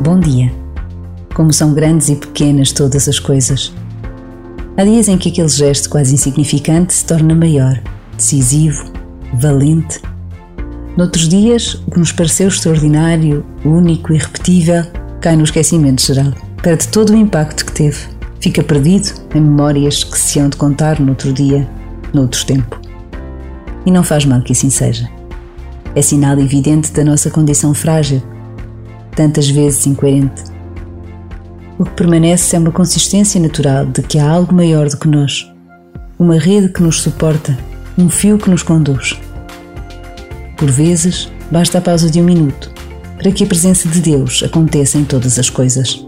Bom dia. Como são grandes e pequenas todas as coisas. Há dias em que aquele gesto quase insignificante se torna maior, decisivo, valente. Noutros dias, o que nos pareceu extraordinário, único e repetível cai no esquecimento geral. Perde todo o impacto que teve. Fica perdido em memórias que se hão de contar noutro dia, noutro tempo. E não faz mal que assim seja. É sinal evidente da nossa condição frágil tantas vezes incoerente. O que permanece é uma consistência natural de que há algo maior do que nós, uma rede que nos suporta, um fio que nos conduz. Por vezes, basta a pausa de um minuto para que a presença de Deus aconteça em todas as coisas.